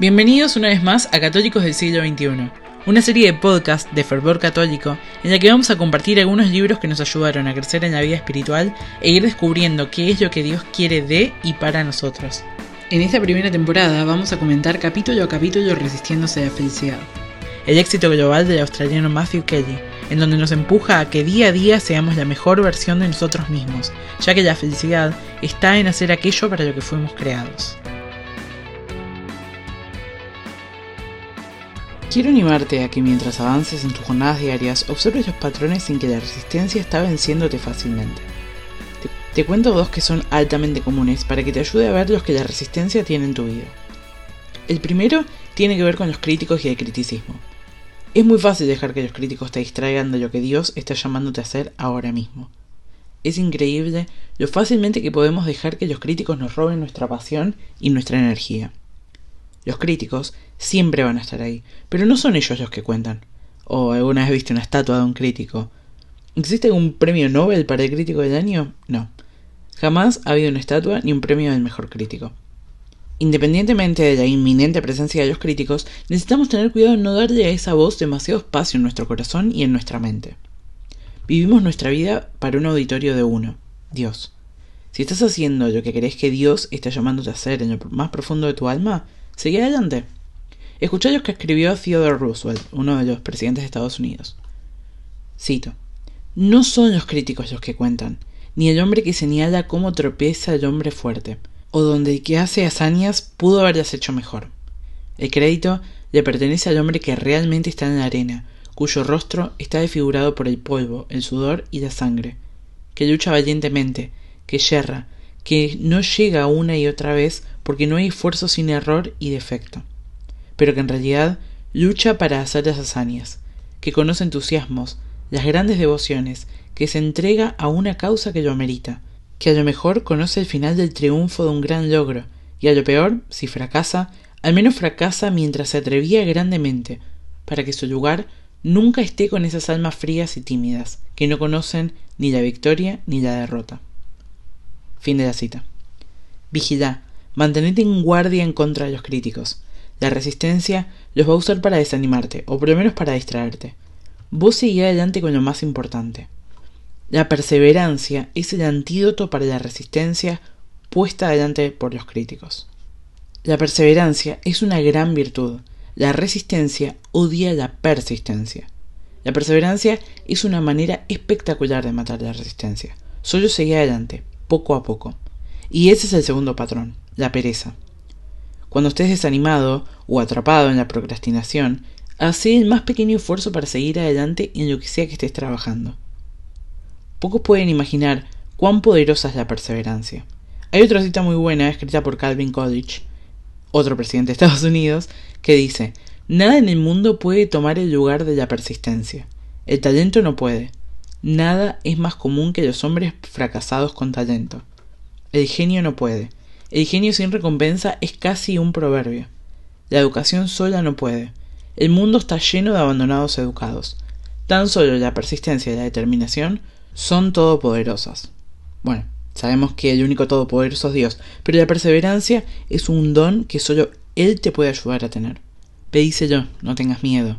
Bienvenidos una vez más a Católicos del siglo XXI, una serie de podcasts de fervor católico en la que vamos a compartir algunos libros que nos ayudaron a crecer en la vida espiritual e ir descubriendo qué es lo que Dios quiere de y para nosotros. En esta primera temporada vamos a comentar capítulo a capítulo Resistiéndose a la felicidad, el éxito global del australiano Matthew Kelly, en donde nos empuja a que día a día seamos la mejor versión de nosotros mismos, ya que la felicidad está en hacer aquello para lo que fuimos creados. Quiero animarte a que mientras avances en tus jornadas diarias observes los patrones en que la resistencia está venciéndote fácilmente. Te, te, cuento dos que son altamente comunes para que te ayude a ver los que la resistencia tiene en tu vida. El primero tiene que ver con los críticos y el criticismo. Es muy fácil dejar que los críticos te distraigan de lo que Dios está llamándote a hacer ahora mismo. Es increíble lo fácilmente que podemos dejar que los críticos nos roben nuestra pasión y nuestra energía. Los críticos siempre van a estar ahí, pero no son ellos los que cuentan. ¿O alguna vez viste una estatua de un crítico? ¿Existe algún premio Nobel para el crítico del año? No. Jamás ha habido una estatua ni un premio del mejor crítico. Independientemente de la inminente presencia de los críticos, necesitamos tener cuidado en no darle a esa voz demasiado espacio en nuestro corazón y en nuestra mente. Vivimos nuestra vida para un auditorio de uno, Dios. Si estás haciendo lo que crees que Dios está llamándote a hacer en lo más profundo de tu alma, Seguí adelante. Escuché lo que escribió Theodore Roosevelt, uno de los presidentes de Estados Unidos. Cito. No son los críticos los que cuentan, ni el hombre que señala cómo tropieza el hombre fuerte, o donde el que hace hazañas pudo haberlas hecho mejor. El crédito le pertenece al hombre que realmente está en la arena, cuyo rostro está desfigurado por el polvo, el sudor y la sangre, que lucha valientemente, que yerra, que no llega una y otra vez porque no hay esfuerzo sin error y defecto, pero que en realidad lucha para hacer las hazañas, que conoce entusiasmos, las grandes devociones, que se entrega a una causa que lo amerita, que a lo mejor conoce el final del triunfo de un gran logro, y a lo peor, si fracasa, al menos fracasa mientras se atrevía grandemente, para que su lugar nunca esté con esas almas frías y tímidas, que no conocen ni la victoria ni la derrota. Fin de la cita. Vigilá, mantenete en guardia en contra de los críticos. La resistencia los va a usar para desanimarte, o por lo menos para distraerte. Vos seguí adelante con lo más importante. La perseverancia es el antídoto para la resistencia puesta adelante por los críticos. La perseverancia es una gran virtud. La resistencia odia la persistencia. La perseverancia es una manera espectacular de matar la resistencia. Solo seguí adelante, poco a poco. Y ese es el segundo patrón, la pereza. Cuando estés desanimado o atrapado en la procrastinación, haz el más pequeño esfuerzo para seguir adelante en lo que sea que estés trabajando. Pocos pueden imaginar cuán poderosa es la perseverancia. Hay otra cita muy buena escrita por Calvin Coolidge, otro presidente de Estados Unidos, que dice, Nada en el mundo puede tomar el lugar de la persistencia. El talento no puede, Nada es más común que los hombres fracasados con talento. El genio no puede. El genio sin recompensa es casi un proverbio. La educación sola no puede. El mundo está lleno de abandonados educados. Tan solo la persistencia y la determinación son todopoderosas. Bueno, sabemos que el único todopoderoso es Dios, pero la perseverancia es un don que solo Él te puede ayudar a tener. Pedíselo, no tengas miedo.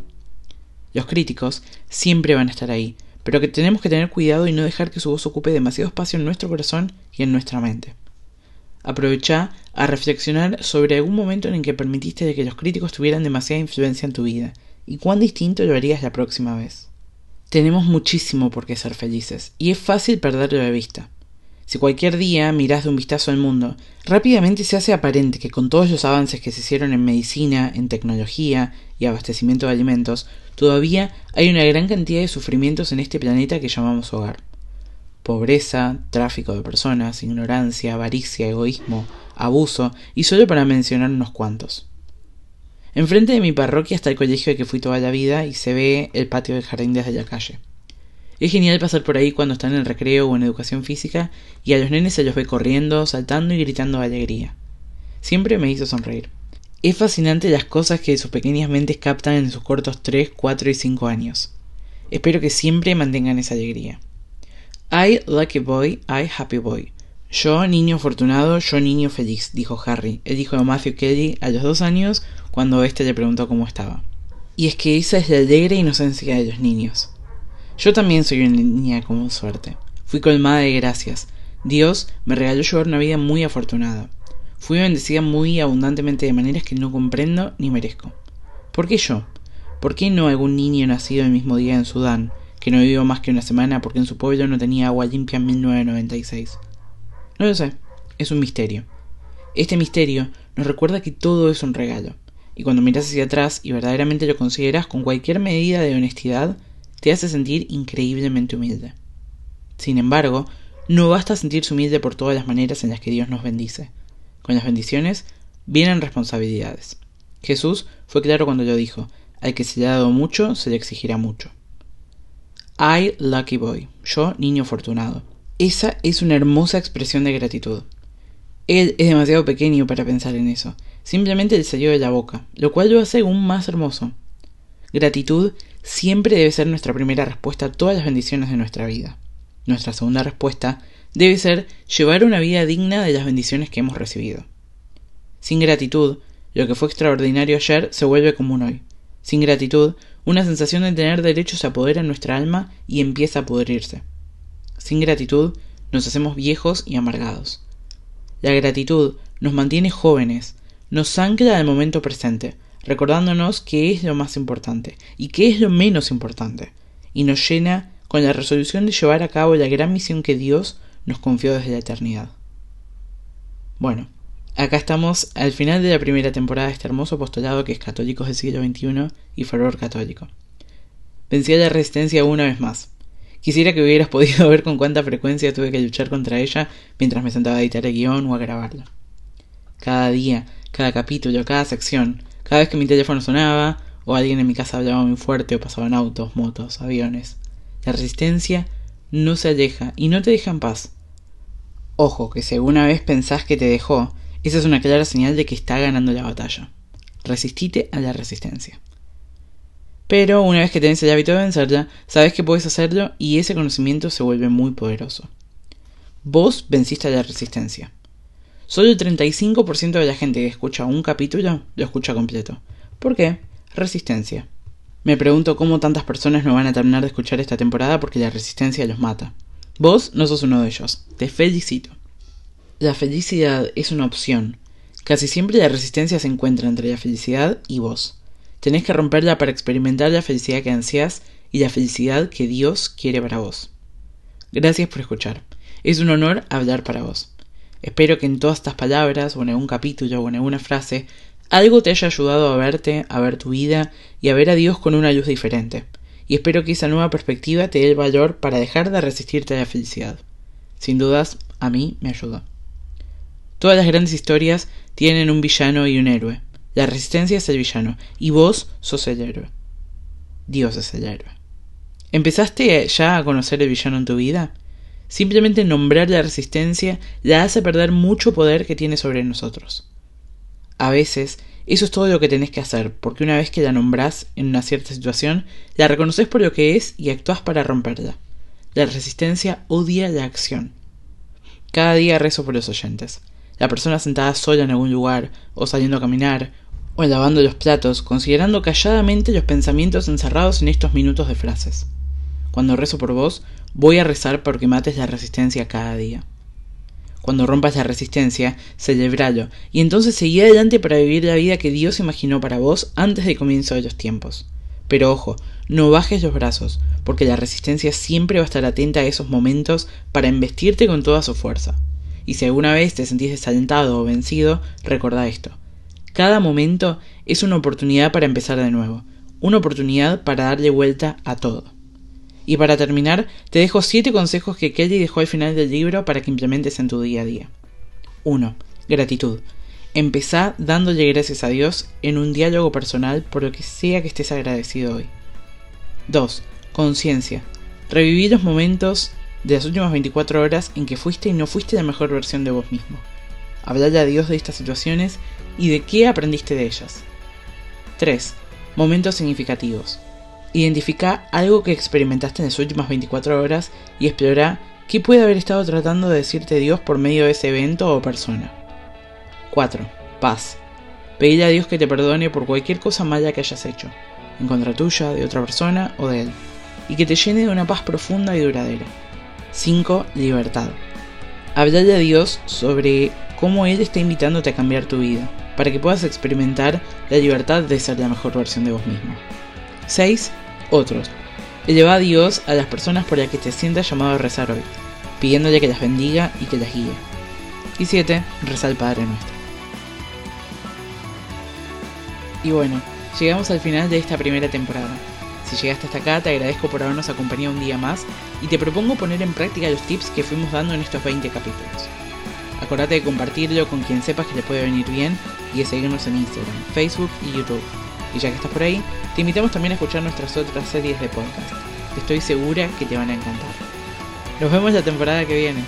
Los críticos siempre van a estar ahí, pero que tenemos que tener cuidado y no dejar que su voz ocupe demasiado espacio en nuestro corazón y en nuestra mente. Aprovecha a reflexionar sobre algún momento en el que permitiste que los críticos tuvieran demasiada influencia en tu vida y cuán distinto lo harías la próxima vez. Tenemos muchísimo por qué ser felices y es fácil perderlo de vista. Si cualquier día miras de un vistazo al mundo, rápidamente se hace aparente que con todos los avances que se hicieron en medicina, en tecnología y abastecimiento de alimentos, todavía hay una gran cantidad de sufrimientos en este planeta que llamamos hogar. Pobreza, tráfico de personas, ignorancia, avaricia, egoísmo, abuso, y solo para mencionar unos cuantos. Enfrente de mi parroquia está el colegio de que fui toda la vida y se ve el patio del jardín desde la calle. Es genial pasar por ahí cuando están en el recreo o en educación física y a los nenes se los ve corriendo, saltando y gritando de alegría. Siempre me hizo sonreír. Es fascinante las cosas que sus pequeñas mentes captan en sus cortos 3, 4 y 5 años. Espero que siempre mantengan esa alegría. I lucky boy, I happy boy. Yo, niño afortunado, yo, niño feliz, dijo Harry, el hijo de Matthew Kelly, a los dos años, cuando éste le preguntó cómo estaba. Y es que esa es la alegre inocencia de los niños. Yo también soy una niña con suerte. Fui colmada de gracias. Dios me regaló llevar una vida muy afortunada. Fui bendecida muy abundantemente de maneras que no comprendo ni merezco. ¿Por qué yo? ¿Por qué no algún niño nacido el mismo día en Sudán, que no vivió más que una semana porque en su pueblo no tenía agua limpia en 1996? No lo sé, es un misterio. Este misterio nos recuerda que todo es un regalo, y cuando miras hacia atrás y verdaderamente lo consideras con cualquier medida de honestidad, te hace sentir increíblemente humilde. Sin embargo, no basta sentirse humilde por todas las maneras en las que Dios nos bendice. Con las bendiciones vienen responsabilidades. Jesús fue claro cuando lo dijo, al que se le ha dado mucho, se le exigirá mucho. I, lucky boy, yo, niño afortunado. Esa es una hermosa expresión de gratitud. Él es demasiado pequeño para pensar en eso. Simplemente le salió de la boca, lo cual lo hace aún más hermoso. Gratitud siempre debe ser nuestra primera respuesta a todas las bendiciones de nuestra vida. Nuestra segunda respuesta debe ser llevar una vida digna de las bendiciones que hemos recibido. Sin gratitud, lo que fue extraordinario ayer se vuelve común hoy. Sin gratitud, una sensación de tener derechos se apodera en nuestra alma y empieza a pudrirse. Sin gratitud, nos hacemos viejos y amargados. La gratitud nos mantiene jóvenes, nos ancla al momento presente, recordándonos qué es lo más importante y qué es lo menos importante, y nos llena con la resolución de llevar a cabo la gran misión que Dios nos confió desde la eternidad. Bueno, acá estamos al final de la primera temporada de este hermoso apostolado que es Católicos del siglo XXI y Fervor Católico. Vencí a la resistencia una vez más, Quisiera que hubieras podido ver con cuánta frecuencia tuve que luchar contra ella mientras me sentaba a editar el guion o a grabarlo. Cada día, cada capítulo, cada sección, cada vez que mi teléfono sonaba, o alguien en mi casa hablaba muy fuerte, o pasaban autos, motos, aviones. La resistencia no se aleja y no te deja en paz. Ojo, que si alguna vez pensás que te dejó, esa es una clara señal de que está ganando la batalla. Resistite a la resistencia. Pero una vez que tenés el hábito de vencerla, sabes que puedes hacerlo y ese conocimiento se vuelve muy poderoso. Vos venciste a la resistencia. Solo el 35% de la gente que escucha un capítulo lo escucha completo. ¿Por qué? Resistencia. Me pregunto cómo tantas personas no van a terminar de escuchar esta temporada porque la resistencia los mata. Vos no sos uno de ellos. Te felicito. La felicidad es una opción. Casi siempre la resistencia se encuentra entre la felicidad y vos. Tenés que romperla para experimentar la felicidad que ansias y la felicidad que Dios quiere para vos. Gracias por escuchar. Es un honor hablar para vos. Espero que en todas estas palabras, o en algún capítulo, o en alguna frase, algo te haya ayudado a verte, a ver tu vida y a ver a Dios con una luz diferente. Y espero que esa nueva perspectiva te dé el valor para dejar de resistirte a la felicidad. Sin dudas, a mí me ayudó. Todas las grandes historias tienen un villano y un héroe. La resistencia es el villano y vos sos el héroe. Dios es el héroe. ¿Empezaste ya a conocer el villano en tu vida? Simplemente nombrar la resistencia la hace perder mucho poder que tiene sobre nosotros. A veces, eso es todo lo que tenés que hacer, porque una vez que la nombrás en una cierta situación, la reconoces por lo que es y actúas para romperla. La resistencia odia la acción. Cada día rezo por los oyentes la persona sentada sola en algún lugar, o saliendo a caminar, o lavando los platos, considerando calladamente los pensamientos encerrados en estos minutos de frases. Cuando rezo por vos, voy a rezar porque mates la resistencia cada día. Cuando rompas la resistencia, celebralo, y entonces seguí adelante para vivir la vida que Dios imaginó para vos antes del comienzo de los tiempos. Pero ojo, no bajes los brazos, porque la resistencia siempre va a estar atenta a esos momentos para embestirte con toda su fuerza. Y si alguna vez te sentís desalentado o vencido, recordá esto. Cada momento es una oportunidad para empezar de nuevo, una oportunidad para darle vuelta a todo. Y para terminar, te dejo 7 consejos que Kelly dejó al final del libro para que implementes en tu día a día. 1. Gratitud. Empezá dándole gracias a Dios en un diálogo personal por lo que sea que estés agradecido hoy. 2. Conciencia. Reviví los momentos de las últimas 24 horas en que fuiste y no fuiste la mejor versión de vos mismo. Hablarle a Dios de estas situaciones y de qué aprendiste de ellas. 3. Momentos significativos. Identifica algo que experimentaste en las últimas 24 horas y explora ¿Qué puede haber estado tratando de decirte Dios por medio de ese evento o persona? 4. Paz. Pedirle a Dios que te perdone por cualquier cosa mala que hayas hecho, en contra tuya, de otra persona o de Él, y que te llene de una paz profunda y duradera. 5. Libertad. Hablarle a Dios sobre cómo Él está invitándote a cambiar tu vida, para que puedas experimentar la libertad de ser la mejor versión de vos mismo. 6. Otros. Eleva a Dios a las personas por las que te sientas llamado a rezar hoy, pidiéndole que las bendiga y que las guíe. Y 7. Reza al Padre Nuestro. Y bueno, llegamos al final de esta primera temporada. Si llegaste hasta acá, te agradezco por habernos acompañado un día más y te propongo poner en práctica los tips que fuimos dando en estos 20 capítulos. Acordate de compartirlo con quien sepas que le puede venir bien y de seguirnos en Instagram, Facebook y YouTube. Y ya que estás por ahí, te invitamos también a escuchar nuestras otras series de podcast. Estoy segura que te van a encantar. Nos vemos la temporada que viene.